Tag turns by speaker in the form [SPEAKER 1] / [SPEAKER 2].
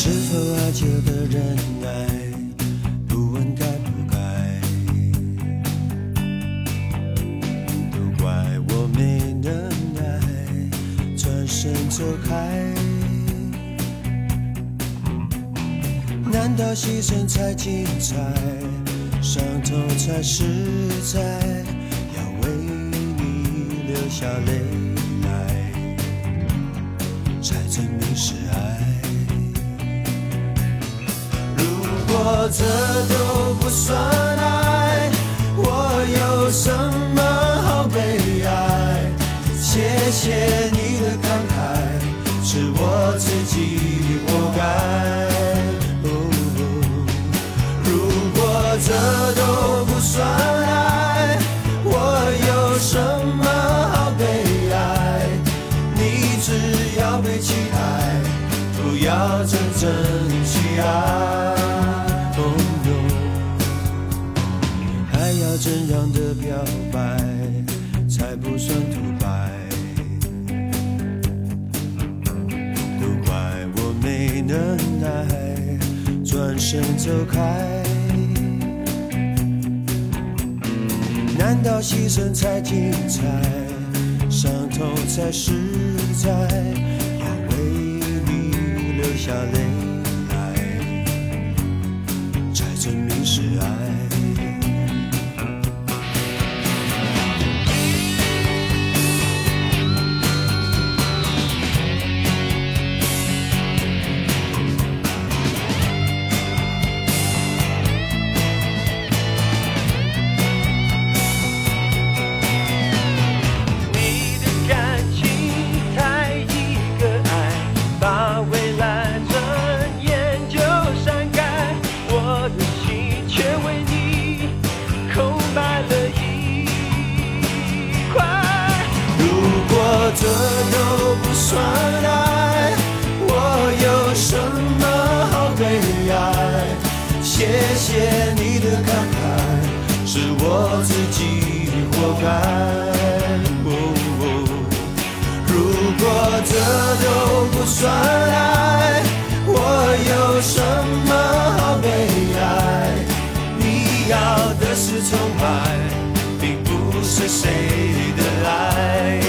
[SPEAKER 1] 是否爱就得忍耐不问该不该都怪我没能耐转身走开难道牺牲才精彩伤痛才实在要为你留下泪来才证明是这都不算爱，我有什么好悲哀？谢谢你的慷慨，是我自己活该。哦如果这都不算爱，我有什么好悲哀？你只要被期待，不要真正去爱。怎样的表白才不算独白？都怪我没能耐，转身走开。难道牺牲才精彩，伤痛才实在？要为你流下泪这都不算爱，我有什么好悲哀？谢谢你的慷慨，是我自己活该。哦哦如果这都不算爱，我有什么好悲哀？你要的是崇拜，并不是谁的爱